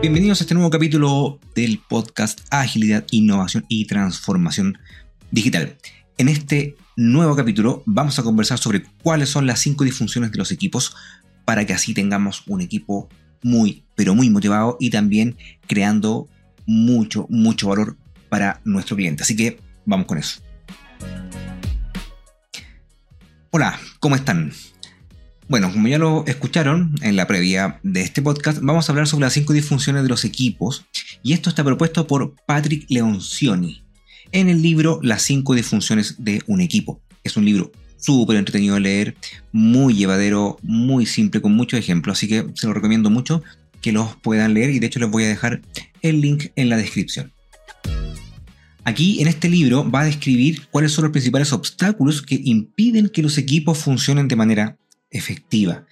Bienvenidos a este nuevo capítulo del podcast Agilidad, Innovación y Transformación Digital. En este nuevo capítulo vamos a conversar sobre cuáles son las cinco disfunciones de los equipos para que así tengamos un equipo muy, pero muy motivado y también creando mucho, mucho valor para nuestro cliente. Así que vamos con eso. Hola, ¿cómo están? Bueno, como ya lo escucharon en la previa de este podcast, vamos a hablar sobre las cinco disfunciones de los equipos y esto está propuesto por Patrick Leoncioni en el libro Las cinco disfunciones de un equipo. Es un libro súper entretenido de leer, muy llevadero, muy simple, con muchos ejemplos, así que se lo recomiendo mucho que los puedan leer y de hecho les voy a dejar el link en la descripción. Aquí en este libro va a describir cuáles son los principales obstáculos que impiden que los equipos funcionen de manera efectiva.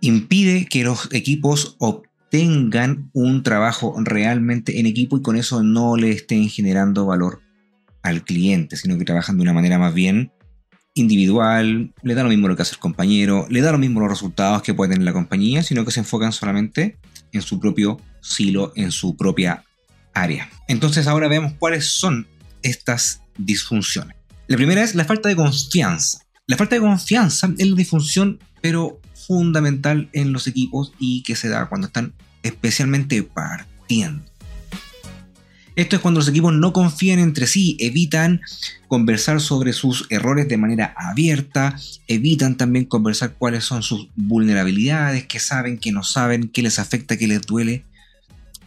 Impide que los equipos obtengan un trabajo realmente en equipo y con eso no le estén generando valor al cliente, sino que trabajan de una manera más bien individual, le da lo mismo lo que hace el compañero, le da lo mismo los resultados que puede tener la compañía, sino que se enfocan solamente en su propio silo, en su propia área. Entonces ahora vemos cuáles son estas disfunciones. La primera es la falta de confianza. La falta de confianza es la disfunción, pero fundamental en los equipos y que se da cuando están especialmente partiendo. Esto es cuando los equipos no confían entre sí, evitan conversar sobre sus errores de manera abierta, evitan también conversar cuáles son sus vulnerabilidades, qué saben, qué no saben, qué les afecta, qué les duele,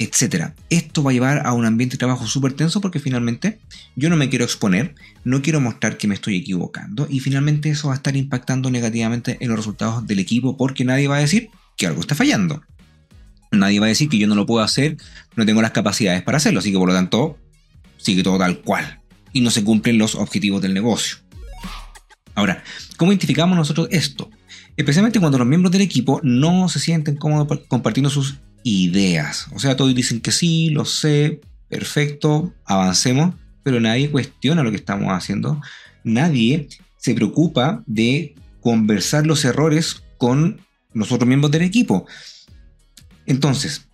etc. Esto va a llevar a un ambiente de trabajo súper tenso porque finalmente yo no me quiero exponer, no quiero mostrar que me estoy equivocando y finalmente eso va a estar impactando negativamente en los resultados del equipo porque nadie va a decir que algo está fallando. Nadie va a decir que yo no lo puedo hacer, no tengo las capacidades para hacerlo, así que por lo tanto sigue todo tal cual y no se cumplen los objetivos del negocio. Ahora, ¿cómo identificamos nosotros esto? Especialmente cuando los miembros del equipo no se sienten cómodos compartiendo sus ideas. O sea, todos dicen que sí, lo sé, perfecto, avancemos, pero nadie cuestiona lo que estamos haciendo. Nadie se preocupa de conversar los errores con los otros miembros del equipo. Entonces,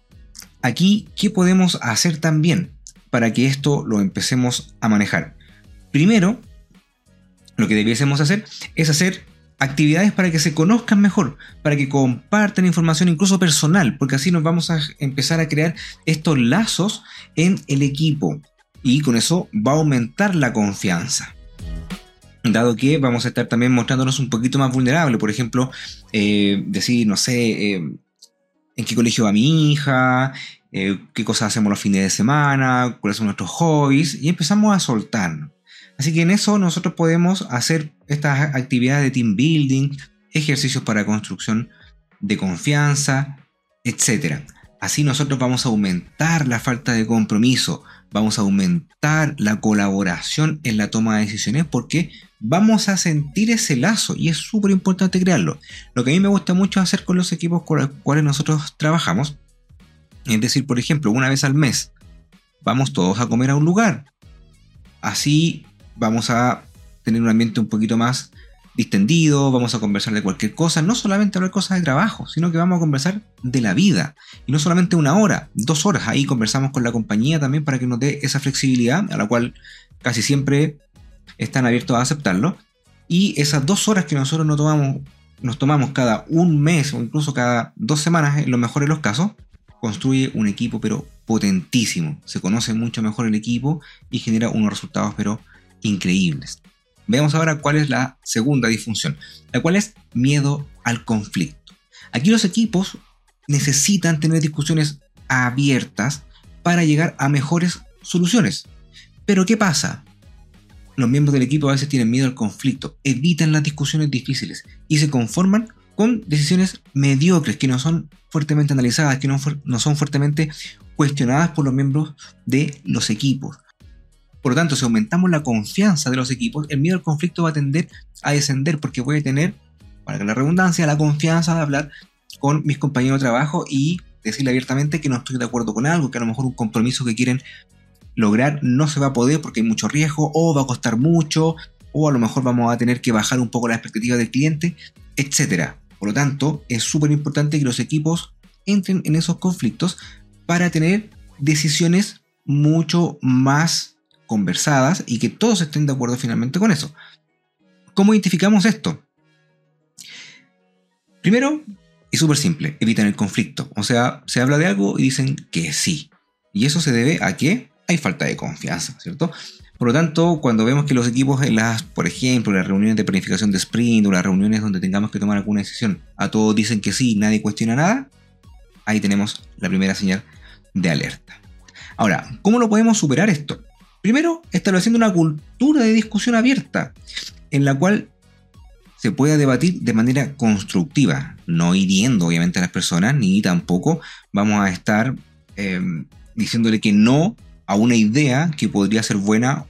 aquí, ¿qué podemos hacer también para que esto lo empecemos a manejar? Primero, lo que debiésemos hacer es hacer actividades para que se conozcan mejor, para que compartan información incluso personal, porque así nos vamos a empezar a crear estos lazos en el equipo y con eso va a aumentar la confianza. Dado que vamos a estar también mostrándonos un poquito más vulnerables, por ejemplo, eh, decir, no sé, eh, en qué colegio va mi hija, eh, qué cosas hacemos los fines de semana, cuáles son nuestros hobbies, y empezamos a soltar. Así que en eso nosotros podemos hacer estas actividades de team building, ejercicios para construcción de confianza, etc. Así nosotros vamos a aumentar la falta de compromiso, vamos a aumentar la colaboración en la toma de decisiones porque vamos a sentir ese lazo y es súper importante crearlo. Lo que a mí me gusta mucho hacer con los equipos con los cuales nosotros trabajamos, es decir, por ejemplo, una vez al mes, vamos todos a comer a un lugar. Así vamos a tener un ambiente un poquito más distendido, vamos a conversar de cualquier cosa, no solamente hablar cosas de trabajo, sino que vamos a conversar de la vida. Y no solamente una hora, dos horas, ahí conversamos con la compañía también para que nos dé esa flexibilidad, a la cual casi siempre están abiertos a aceptarlo. Y esas dos horas que nosotros nos tomamos, nos tomamos cada un mes o incluso cada dos semanas, en lo mejor de los casos, construye un equipo pero potentísimo. Se conoce mucho mejor el equipo y genera unos resultados pero increíbles. Veamos ahora cuál es la segunda disfunción, la cual es miedo al conflicto. Aquí los equipos necesitan tener discusiones abiertas para llegar a mejores soluciones. Pero ¿qué pasa? Los miembros del equipo a veces tienen miedo al conflicto, evitan las discusiones difíciles y se conforman con decisiones mediocres que no son fuertemente analizadas, que no, no son fuertemente cuestionadas por los miembros de los equipos. Por lo tanto, si aumentamos la confianza de los equipos, el miedo al conflicto va a tender a descender porque voy a tener, para que la redundancia, la confianza de hablar con mis compañeros de trabajo y decirle abiertamente que no estoy de acuerdo con algo, que a lo mejor un compromiso que quieren lograr no se va a poder porque hay mucho riesgo o va a costar mucho o a lo mejor vamos a tener que bajar un poco la expectativa del cliente, etc. Por lo tanto, es súper importante que los equipos entren en esos conflictos para tener decisiones mucho más conversadas y que todos estén de acuerdo finalmente con eso. ¿Cómo identificamos esto? Primero, es súper simple, evitan el conflicto. O sea, se habla de algo y dicen que sí. Y eso se debe a que hay falta de confianza, ¿cierto? Por lo tanto, cuando vemos que los equipos en las, por ejemplo, las reuniones de planificación de sprint o las reuniones donde tengamos que tomar alguna decisión, a todos dicen que sí, nadie cuestiona nada, ahí tenemos la primera señal de alerta. Ahora, ¿cómo lo podemos superar esto? Primero, estableciendo una cultura de discusión abierta, en la cual se pueda debatir de manera constructiva, no hiriendo obviamente a las personas, ni tampoco vamos a estar eh, diciéndole que no a una idea que podría ser buena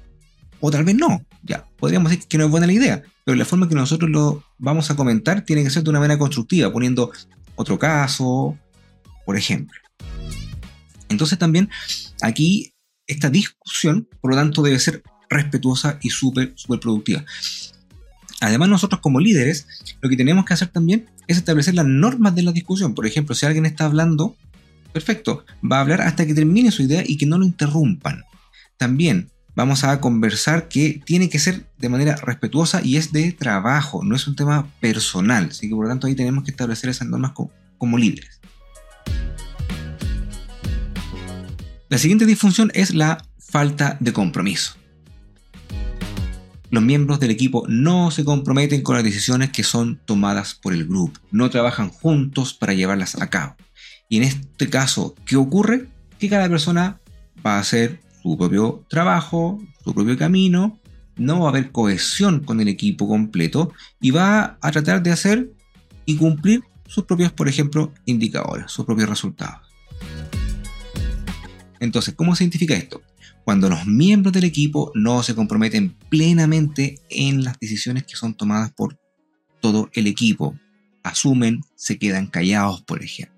o tal vez no. Ya, podríamos decir que no es buena la idea, pero la forma que nosotros lo vamos a comentar tiene que ser de una manera constructiva, poniendo otro caso, por ejemplo. Entonces también aquí esta discusión, por lo tanto, debe ser respetuosa y súper, súper productiva. Además, nosotros como líderes, lo que tenemos que hacer también es establecer las normas de la discusión. Por ejemplo, si alguien está hablando Perfecto, va a hablar hasta que termine su idea y que no lo interrumpan. También vamos a conversar que tiene que ser de manera respetuosa y es de trabajo, no es un tema personal. Así que por lo tanto ahí tenemos que establecer esas normas como, líderes. La siguiente disfunción es la falta de compromiso. Los miembros del equipo no se comprometen con las decisiones que son tomadas por el grupo, no trabajan juntos para llevarlas a cabo. Y en este caso, ¿qué ocurre? Que cada persona va a hacer su propio trabajo, su propio camino, no va a haber cohesión con el equipo completo y va a tratar de hacer y cumplir sus propios, por ejemplo, indicadores, sus propios resultados. Entonces, ¿cómo se identifica esto? Cuando los miembros del equipo no se comprometen plenamente en las decisiones que son tomadas por todo el equipo, asumen, se quedan callados, por ejemplo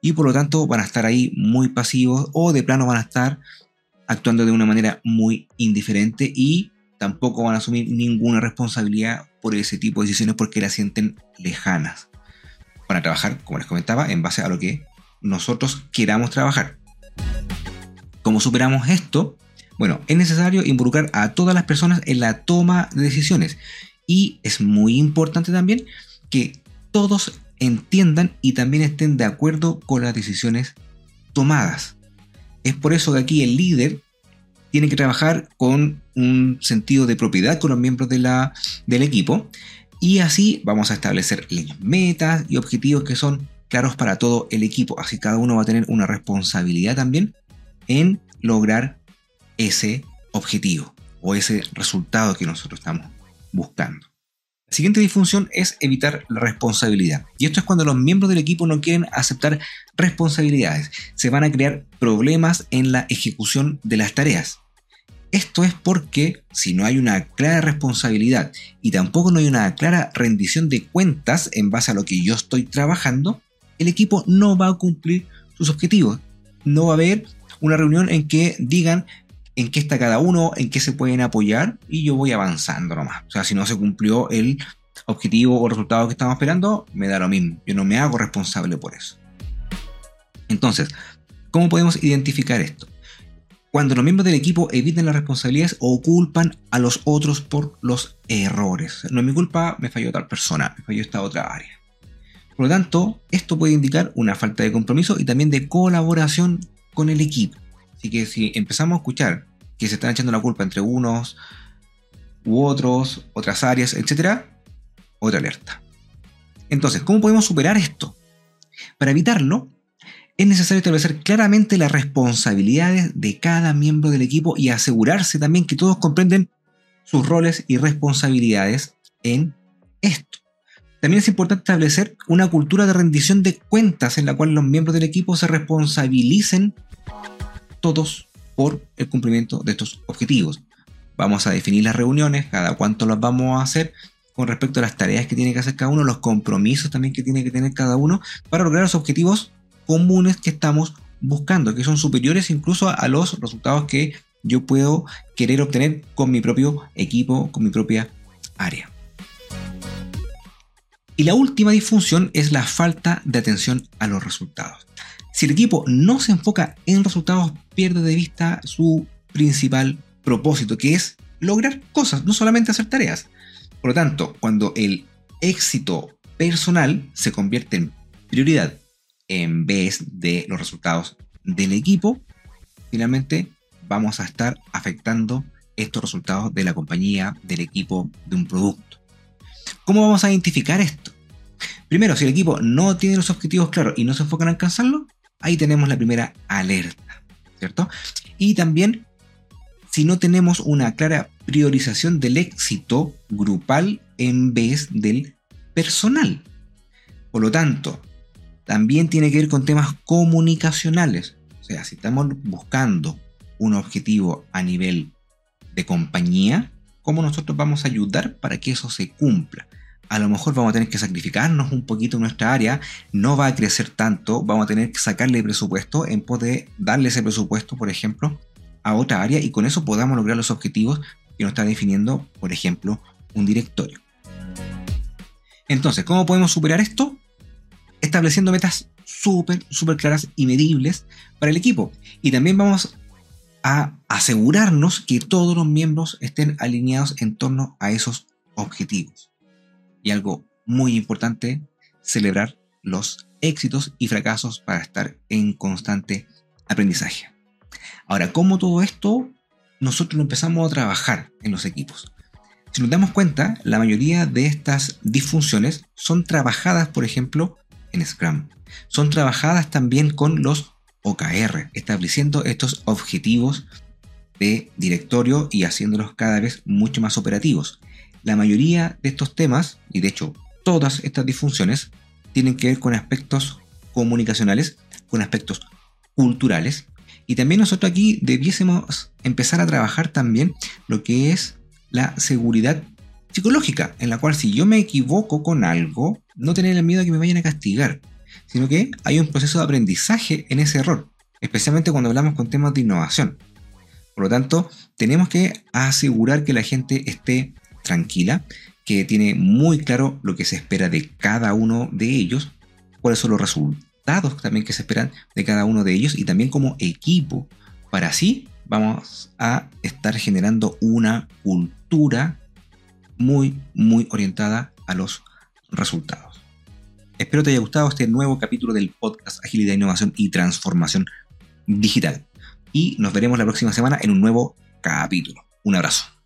y por lo tanto van a estar ahí muy pasivos o de plano van a estar actuando de una manera muy indiferente y tampoco van a asumir ninguna responsabilidad por ese tipo de decisiones porque las sienten lejanas. Van a trabajar, como les comentaba, en base a lo que nosotros queramos trabajar. ¿Cómo superamos esto? Bueno, es necesario involucrar a todas las personas en la toma de decisiones y es muy importante también que todos entiendan y también estén de acuerdo con las decisiones tomadas. Es por eso que aquí el líder tiene que trabajar con un sentido de propiedad con los miembros de la, del equipo y así vamos a establecer metas y objetivos que son claros para todo el equipo. Así cada uno va a tener una responsabilidad también en lograr ese objetivo o ese resultado que nosotros estamos buscando. La siguiente disfunción es evitar la responsabilidad. Y esto es cuando los miembros del equipo no quieren aceptar responsabilidades. Se van a crear problemas en la ejecución de las tareas. Esto es porque si no hay una clara responsabilidad y tampoco no hay una clara rendición de cuentas en base a lo que yo estoy trabajando, el equipo no va a cumplir sus objetivos. No va a haber una reunión en que digan en qué está cada uno, en qué se pueden apoyar y yo voy avanzando nomás. O sea, si no se cumplió el objetivo o resultado que estamos esperando, me da lo mismo. Yo no me hago responsable por eso. Entonces, ¿cómo podemos identificar esto? Cuando los miembros del equipo eviten las responsabilidades o culpan a los otros por los errores. No es mi culpa, me falló tal persona, me falló esta otra área. Por lo tanto, esto puede indicar una falta de compromiso y también de colaboración con el equipo. Así que si empezamos a escuchar que se están echando la culpa entre unos u otros, otras áreas, etc., otra alerta. Entonces, ¿cómo podemos superar esto? Para evitarlo, es necesario establecer claramente las responsabilidades de cada miembro del equipo y asegurarse también que todos comprenden sus roles y responsabilidades en esto. También es importante establecer una cultura de rendición de cuentas en la cual los miembros del equipo se responsabilicen todos por el cumplimiento de estos objetivos. Vamos a definir las reuniones, cada cuánto las vamos a hacer con respecto a las tareas que tiene que hacer cada uno, los compromisos también que tiene que tener cada uno para lograr los objetivos comunes que estamos buscando, que son superiores incluso a los resultados que yo puedo querer obtener con mi propio equipo, con mi propia área. Y la última disfunción es la falta de atención a los resultados. Si el equipo no se enfoca en resultados, pierde de vista su principal propósito, que es lograr cosas, no solamente hacer tareas. Por lo tanto, cuando el éxito personal se convierte en prioridad en vez de los resultados del equipo, finalmente vamos a estar afectando estos resultados de la compañía, del equipo, de un producto. ¿Cómo vamos a identificar esto? Primero, si el equipo no tiene los objetivos claros y no se enfoca en alcanzarlos, ahí tenemos la primera alerta, ¿cierto? Y también, si no tenemos una clara priorización del éxito grupal en vez del personal. Por lo tanto, también tiene que ver con temas comunicacionales. O sea, si estamos buscando un objetivo a nivel de compañía, ¿cómo nosotros vamos a ayudar para que eso se cumpla? A lo mejor vamos a tener que sacrificarnos un poquito en nuestra área, no va a crecer tanto, vamos a tener que sacarle presupuesto en poder darle ese presupuesto, por ejemplo, a otra área y con eso podamos lograr los objetivos que nos está definiendo, por ejemplo, un directorio. Entonces, ¿cómo podemos superar esto? estableciendo metas súper, súper claras y medibles para el equipo. Y también vamos a asegurarnos que todos los miembros estén alineados en torno a esos objetivos. Y algo muy importante, celebrar los éxitos y fracasos para estar en constante aprendizaje. Ahora, ¿cómo todo esto nosotros lo empezamos a trabajar en los equipos? Si nos damos cuenta, la mayoría de estas disfunciones son trabajadas, por ejemplo, en Scrum. Son trabajadas también con los OKR, estableciendo estos objetivos de directorio y haciéndolos cada vez mucho más operativos. La mayoría de estos temas, y de hecho todas estas disfunciones, tienen que ver con aspectos comunicacionales, con aspectos culturales, y también nosotros aquí debiésemos empezar a trabajar también lo que es la seguridad psicológica, en la cual si yo me equivoco con algo, no tener el miedo a que me vayan a castigar, sino que hay un proceso de aprendizaje en ese error, especialmente cuando hablamos con temas de innovación. Por lo tanto, tenemos que asegurar que la gente esté tranquila, que tiene muy claro lo que se espera de cada uno de ellos, cuáles son los resultados también que se esperan de cada uno de ellos y también como equipo. Para así vamos a estar generando una cultura muy, muy orientada a los resultados. Espero te haya gustado este nuevo capítulo del podcast Agilidad, Innovación y Transformación Digital. Y nos veremos la próxima semana en un nuevo capítulo. Un abrazo.